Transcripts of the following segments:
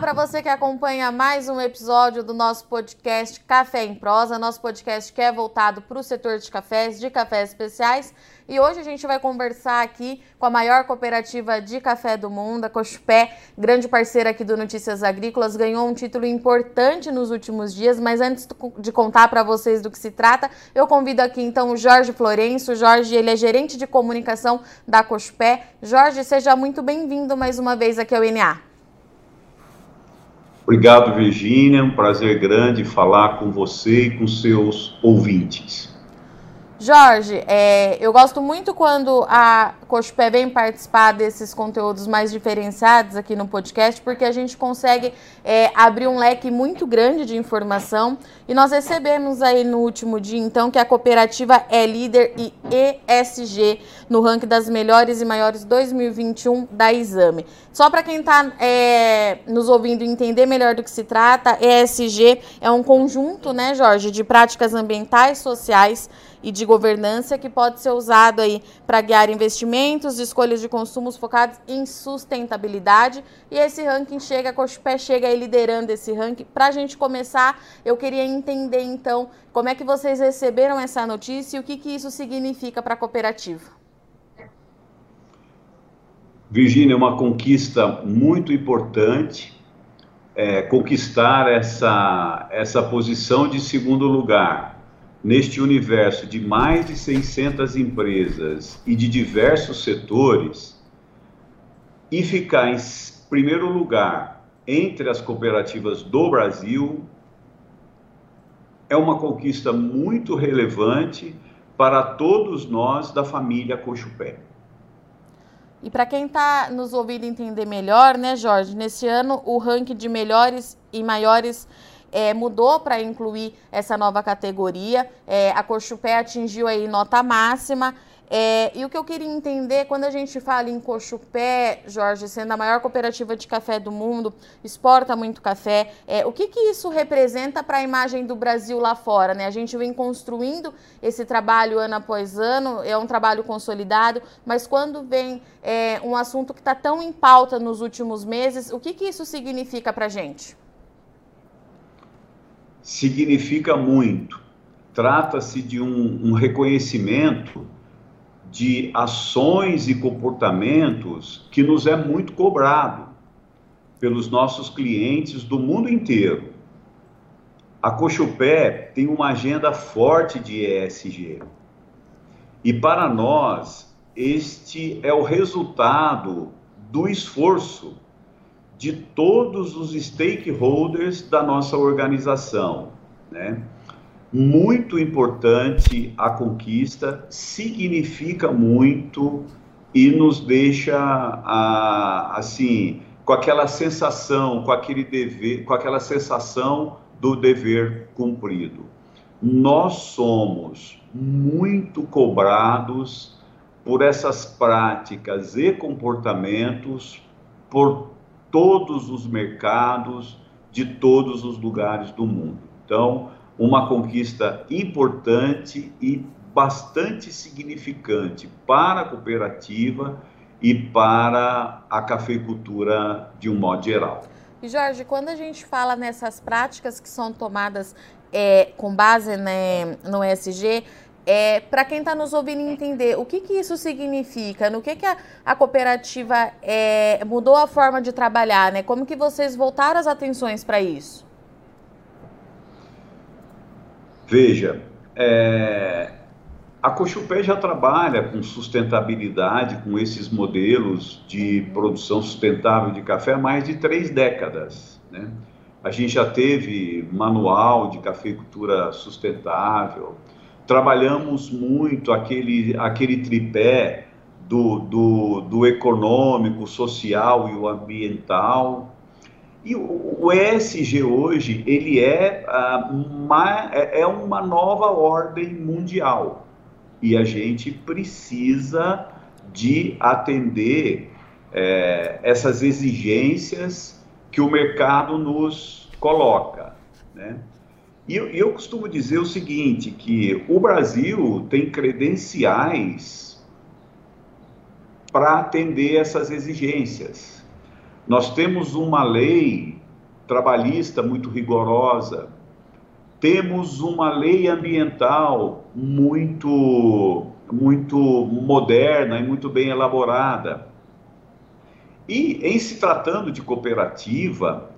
para você que acompanha mais um episódio do nosso podcast Café em Prosa, nosso podcast que é voltado para o setor de cafés, de cafés especiais. E hoje a gente vai conversar aqui com a maior cooperativa de café do mundo, a Cochupé, grande parceira aqui do Notícias Agrícolas, ganhou um título importante nos últimos dias, mas antes de contar para vocês do que se trata, eu convido aqui então o Jorge Florenço. Jorge, ele é gerente de comunicação da Cochupé. Jorge, seja muito bem-vindo mais uma vez aqui ao NA. Obrigado, Virgínia. Um prazer grande falar com você e com seus ouvintes. Jorge, é, eu gosto muito quando a Cochupé vem participar desses conteúdos mais diferenciados aqui no podcast, porque a gente consegue é, abrir um leque muito grande de informação. E nós recebemos aí no último dia, então, que a cooperativa é líder e ESG no ranking das melhores e maiores 2021 da Exame. Só para quem está é, nos ouvindo entender melhor do que se trata, ESG é um conjunto, né, Jorge, de práticas ambientais, sociais e de governança que pode ser usado aí para guiar investimentos, escolhas de consumos focados em sustentabilidade. E esse ranking chega, a Cochupé chega aí liderando esse ranking. Para a gente começar, eu queria entender então como é que vocês receberam essa notícia e o que, que isso significa para a cooperativa. Virgínia, é uma conquista muito importante é, conquistar essa, essa posição de segundo lugar neste universo de mais de 600 empresas e de diversos setores e ficar em primeiro lugar entre as cooperativas do Brasil é uma conquista muito relevante para todos nós da família Cochupé. E para quem está nos ouvindo entender melhor, né, Jorge, nesse ano o ranking de melhores e maiores é, mudou para incluir essa nova categoria. É, a Cochupé atingiu aí nota máxima. É, e o que eu queria entender, quando a gente fala em Cochupé, Jorge, sendo a maior cooperativa de café do mundo, exporta muito café, é, o que, que isso representa para a imagem do Brasil lá fora? Né? A gente vem construindo esse trabalho ano após ano, é um trabalho consolidado, mas quando vem é, um assunto que está tão em pauta nos últimos meses, o que, que isso significa para a gente? Significa muito. Trata-se de um, um reconhecimento de ações e comportamentos que nos é muito cobrado pelos nossos clientes do mundo inteiro. A Cochupé tem uma agenda forte de ESG. E para nós, este é o resultado do esforço de todos os stakeholders da nossa organização. Né? Muito importante a conquista, significa muito e nos deixa assim com aquela sensação, com aquele dever, com aquela sensação do dever cumprido. Nós somos muito cobrados por essas práticas e comportamentos por todos os mercados de todos os lugares do mundo. Então, uma conquista importante e bastante significante para a cooperativa e para a cafeicultura de um modo geral. E Jorge, quando a gente fala nessas práticas que são tomadas é, com base né, no ESG, é, para quem está nos ouvindo entender, o que, que isso significa? No que, que a, a cooperativa é, mudou a forma de trabalhar? Né? Como que vocês voltaram as atenções para isso? Veja, é, a Cochupé já trabalha com sustentabilidade, com esses modelos de produção sustentável de café há mais de três décadas. Né? A gente já teve manual de cafeicultura sustentável, trabalhamos muito aquele, aquele tripé do, do, do econômico, social e o ambiental. E o, ESG hoje, ele é, uma, é, é uma nova ordem mundial. E a gente precisa de atender é, essas exigências que o mercado nos coloca. Né? E eu, eu costumo dizer o seguinte, que o Brasil tem credenciais para atender essas exigências. Nós temos uma lei trabalhista muito rigorosa, temos uma lei ambiental muito, muito moderna e muito bem elaborada. E em se tratando de cooperativa,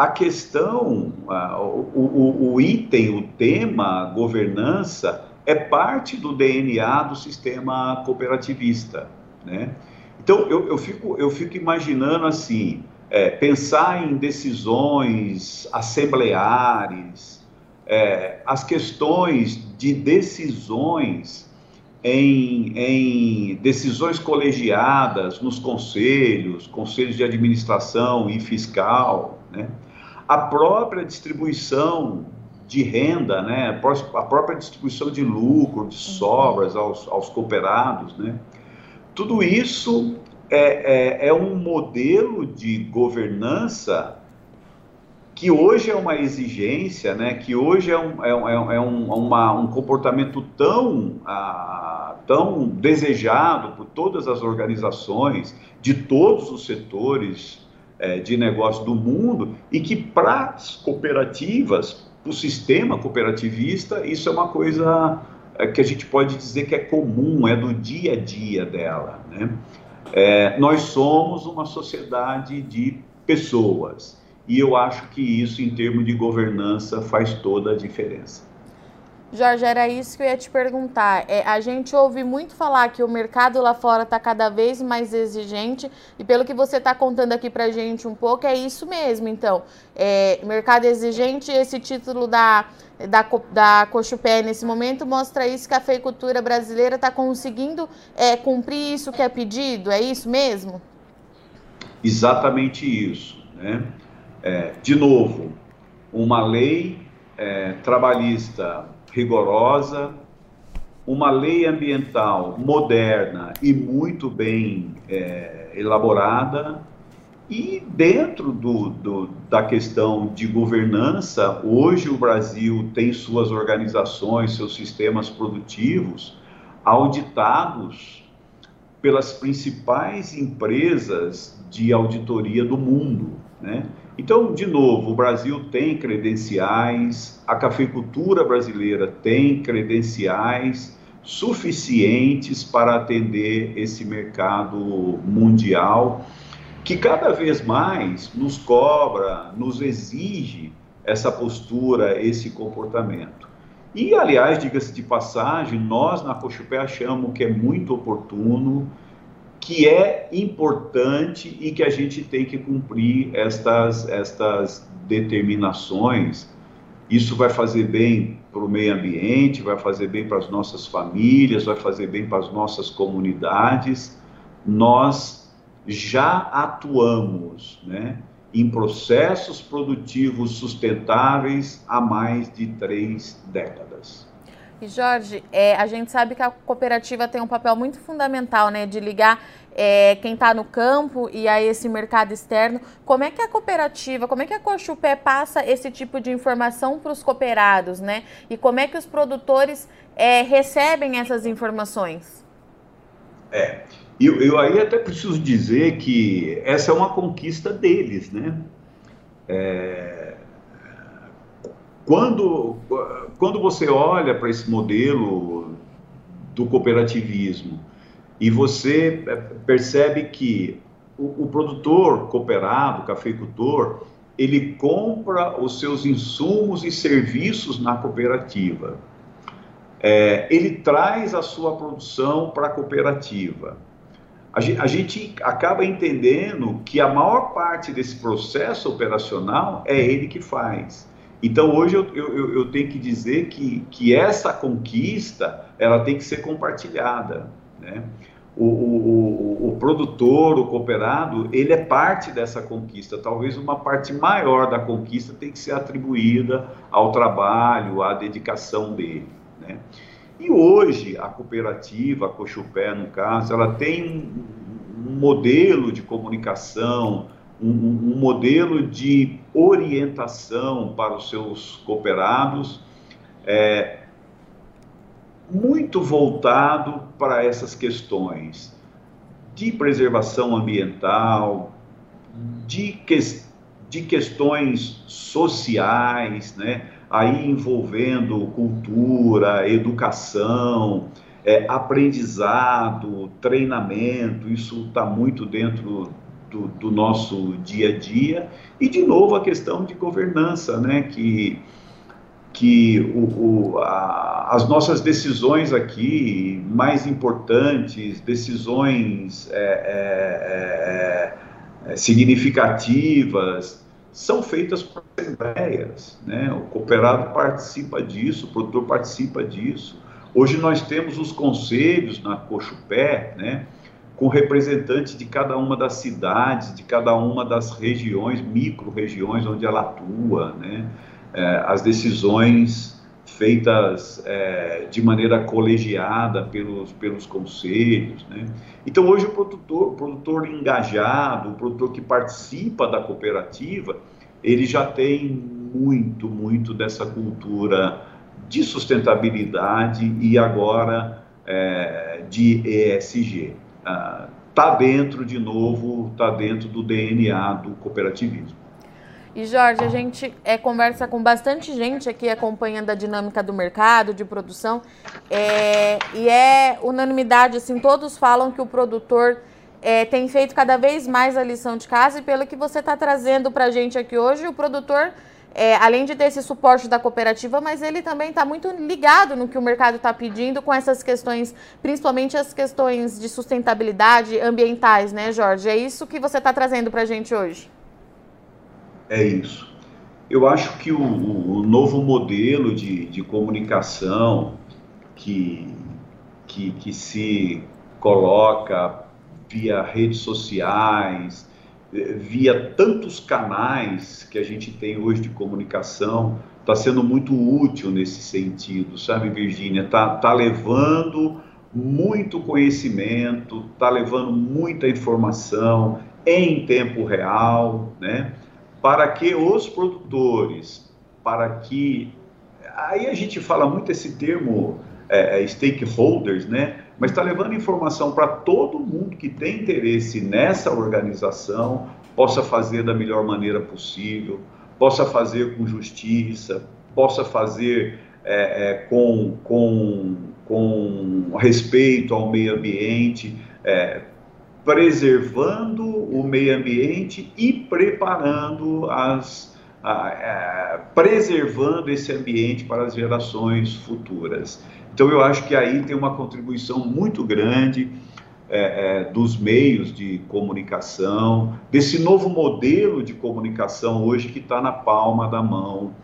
a questão, o, o, o item, o tema governança é parte do DNA do sistema cooperativista, né? Então eu, eu, fico, eu fico imaginando assim, é, pensar em decisões assembleares, é, as questões de decisões em, em, decisões colegiadas nos conselhos, conselhos de administração e fiscal, né? A própria distribuição de renda, né? a própria distribuição de lucro, de sobras aos, aos cooperados, né? tudo isso é, é, é um modelo de governança que hoje é uma exigência, né, que hoje é um, é, é, é um, uma, um comportamento tão, ah, tão desejado por todas as organizações, de todos os setores é, de negócio do mundo, e que para as cooperativas, para o sistema cooperativista, isso é uma coisa é, que a gente pode dizer que é comum, é do dia a dia dela. Né? É, nós somos uma sociedade de pessoas e eu acho que isso, em termos de governança, faz toda a diferença. Jorge, era isso que eu ia te perguntar. É, a gente ouve muito falar que o mercado lá fora está cada vez mais exigente, e pelo que você está contando aqui para gente um pouco, é isso mesmo. Então, é, mercado exigente, esse título da, da, da Cochupé nesse momento mostra isso, que a feicultura brasileira está conseguindo é, cumprir isso que é pedido, é isso mesmo? Exatamente isso. Né? É, de novo, uma lei é, trabalhista rigorosa, uma lei ambiental moderna e muito bem é, elaborada, e dentro do, do, da questão de governança, hoje o Brasil tem suas organizações, seus sistemas produtivos auditados pelas principais empresas de auditoria do mundo, né? Então, de novo, o Brasil tem credenciais, a cafeicultura brasileira tem credenciais suficientes para atender esse mercado mundial, que cada vez mais nos cobra, nos exige essa postura, esse comportamento. E, aliás, diga-se de passagem, nós na Cochupé achamos que é muito oportuno que é importante e que a gente tem que cumprir estas, estas determinações. Isso vai fazer bem para o meio ambiente, vai fazer bem para as nossas famílias, vai fazer bem para as nossas comunidades. Nós já atuamos né, em processos produtivos sustentáveis há mais de três décadas. E Jorge, é, a gente sabe que a cooperativa tem um papel muito fundamental, né, de ligar é, quem está no campo e a esse mercado externo. Como é que a cooperativa, como é que a Cochupé passa esse tipo de informação para os cooperados, né? E como é que os produtores é, recebem essas informações? É, eu, eu aí até preciso dizer que essa é uma conquista deles, né? É, quando, quando você olha para esse modelo do cooperativismo e você é, percebe que o, o produtor cooperado, o cafeicultor, ele compra os seus insumos e serviços na cooperativa. É, ele traz a sua produção para a cooperativa. A gente, a gente, acaba entendendo que a maior parte desse processo operacional é ele que faz. Então hoje eu, eu, eu, tenho que dizer que, que essa conquista ela tem que ser compartilhada. Né? O, o, o, o, produtor, o cooperado, ele é parte dessa conquista. Talvez uma parte maior da conquista tem que ser atribuída ao trabalho, à dedicação dele. Né? E hoje a cooperativa, a Cochupé no caso, ela tem um modelo de comunicação, um, um modelo de orientação para os seus cooperados, é, muito voltado para essas questões de preservação ambiental, de, que, de questões sociais, né? aí envolvendo cultura, educação, é, aprendizado, treinamento, isso está muito dentro do, do, nosso dia a dia. E, de novo, a questão de governança, né? que, que o, o, a, as nossas decisões aqui, mais importantes, decisões é, é, é, é significativas, são feitas por assembleias, né? O cooperado participa disso, o produtor participa disso. Hoje nós temos os conselhos na Cochupé, né? Com representantes de cada uma das cidades, de cada uma das regiões, micro-regiões onde ela atua, né? É, as decisões feitas é, de maneira colegiada pelos, pelos conselhos. Né? Então, hoje, o produtor, o produtor engajado, o produtor que participa da cooperativa, ele já tem muito, muito dessa cultura de sustentabilidade e agora é, de ESG. Está ah, dentro, de novo, está dentro do DNA do cooperativismo. E Jorge, a gente é, conversa com bastante gente aqui acompanhando a dinâmica do mercado, de produção, é, e é unanimidade, assim, todos falam que o produtor é, tem feito cada vez mais a lição de casa e pelo que você está trazendo para a gente aqui hoje, o produtor, é, além de ter esse suporte da cooperativa, mas ele também está muito ligado no que o mercado está pedindo com essas questões, principalmente as questões de sustentabilidade ambientais, né, Jorge? É isso que você está trazendo para a gente hoje é isso. Eu acho que o, o novo modelo de, de comunicação que, que, que se coloca via redes sociais, via tantos canais que a gente tem hoje de comunicação, está sendo muito útil nesse sentido, sabe, Virgínia? Está tá levando muito conhecimento, está levando muita informação em tempo real, né? para que os produtores, para que. Aí a gente fala muito esse termo é, é stakeholders, né? Mas está levando informação para todo mundo que tem interesse nessa organização possa fazer da melhor maneira possível, possa fazer com justiça, possa fazer é, é, com, com, com respeito ao meio ambiente, é, preservando o meio ambiente e preparando as a, a, preservando esse ambiente para as gerações futuras. Então eu acho que aí tem uma contribuição muito grande é, é, dos meios de comunicação, desse novo modelo de comunicação hoje que está na palma da mão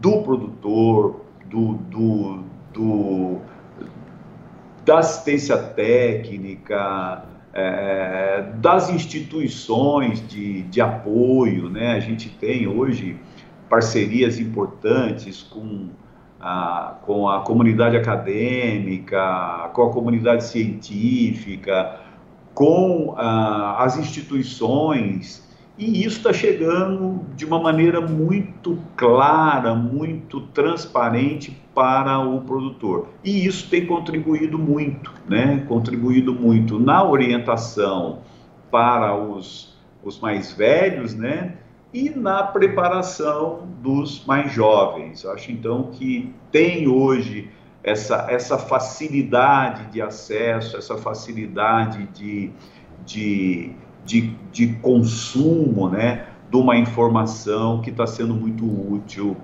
do produtor, do, do, do da assistência técnica, é, das instituições de, de apoio, né? A gente tem hoje parcerias importantes com a, com a comunidade acadêmica, com a comunidade científica, com a, as instituições e isso está chegando de uma maneira muito clara, muito transparente para o produtor. E isso tem contribuído muito, né? Contribuído muito na orientação para os, os mais velhos, né? E na preparação dos mais jovens. Eu acho então que tem hoje essa, essa facilidade de acesso, essa facilidade de, de de, de consumo né, de uma informação que está sendo muito útil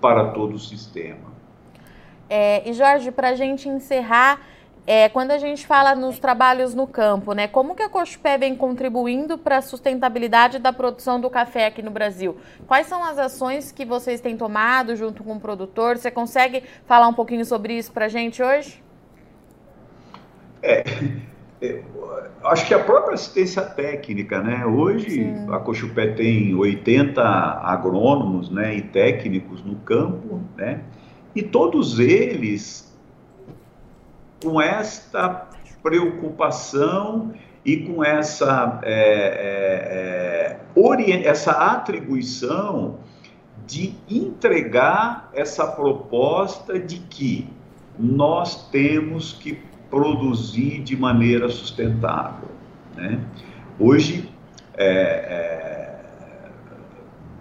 para todo o sistema. É, e Jorge, para a gente encerrar, é, quando a gente fala nos trabalhos no campo, né, como que a Cochupé vem contribuindo para a sustentabilidade da produção do café aqui no Brasil? Quais são as ações que vocês têm tomado junto com o produtor? Você consegue falar um pouquinho sobre isso para a gente hoje? É, acho que a própria assistência técnica, né? Hoje Sim. a Cochupé tem 80 agrônomos, né, e técnicos no campo, né? E todos eles com esta preocupação e com essa é, é, é essa atribuição de entregar essa proposta de que nós temos que produzir de maneira sustentável. Né? Hoje, é, é,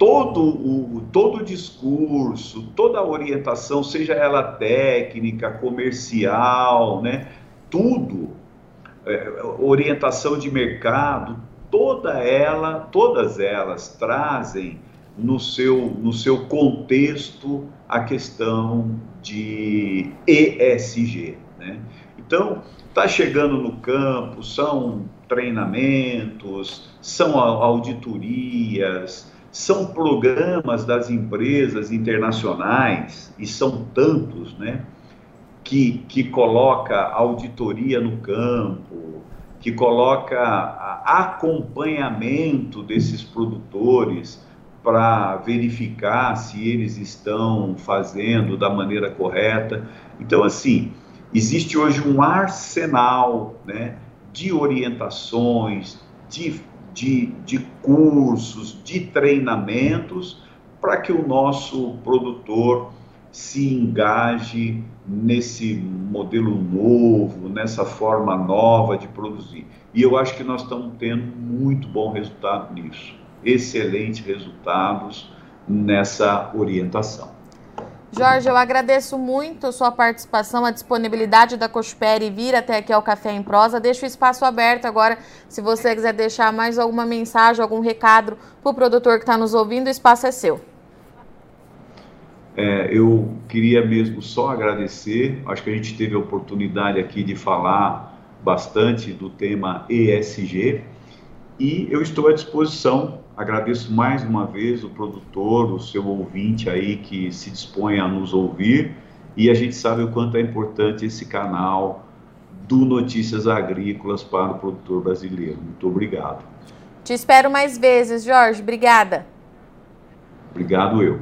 todo o, todo o discurso, toda a orientação, seja ela técnica, comercial, né, tudo, é, orientação de mercado, toda ela, todas elas trazem no seu, no seu contexto a questão de ESG. Né? Então, está chegando no campo, são treinamentos, são auditorias, são programas das empresas internacionais, e são tantos, né, que, que coloca auditoria no campo, que coloca acompanhamento desses produtores para verificar se eles estão fazendo da maneira correta. Então, assim, existe hoje um arsenal né, de orientações, de de, de cursos, de treinamentos, para que o nosso produtor se engaje nesse modelo novo, nessa forma nova de produzir. E eu acho que nós estamos tendo muito bom resultado nisso, excelentes resultados nessa orientação. Jorge, eu agradeço muito a sua participação, a disponibilidade da Cospere vir até aqui ao Café em Prosa. Deixo o espaço aberto agora, se você quiser deixar mais alguma mensagem, algum recado para o produtor que está nos ouvindo, o espaço é seu. É, eu queria mesmo só agradecer, acho que a gente teve a oportunidade aqui de falar bastante do tema ESG e eu estou à disposição Agradeço mais uma vez o produtor, o seu ouvinte aí que se dispõe a nos ouvir e a gente sabe o quanto é importante esse canal do Notícias Agrícolas para o produtor brasileiro. Muito obrigado. Te espero mais vezes, Jorge. Obrigada. Obrigado eu.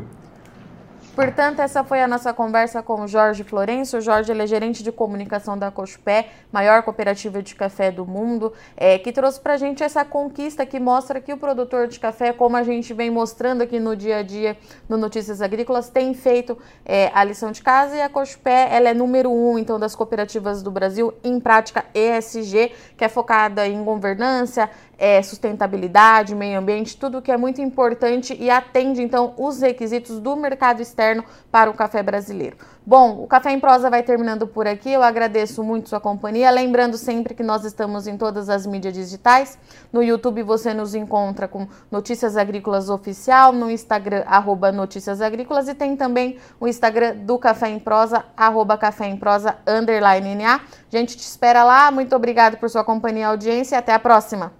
Portanto, essa foi a nossa conversa com o Jorge Florencio. O Jorge é gerente de comunicação da Cochupé, maior cooperativa de café do mundo, é, que trouxe para a gente essa conquista que mostra que o produtor de café, como a gente vem mostrando aqui no dia a dia no Notícias Agrícolas, tem feito é, a lição de casa e a Cochupé ela é número um então das cooperativas do Brasil em prática ESG, que é focada em governança, é, sustentabilidade, meio ambiente, tudo que é muito importante e atende então os requisitos do mercado externo para o café brasileiro. Bom, o Café em Prosa vai terminando por aqui. Eu agradeço muito sua companhia. Lembrando sempre que nós estamos em todas as mídias digitais. No YouTube você nos encontra com Notícias Agrícolas Oficial, no Instagram, arroba Notícias Agrícolas, e tem também o Instagram do Café em Prosa, arroba Café em Prosa, underline NA. A gente te espera lá. Muito obrigado por sua companhia e audiência até a próxima.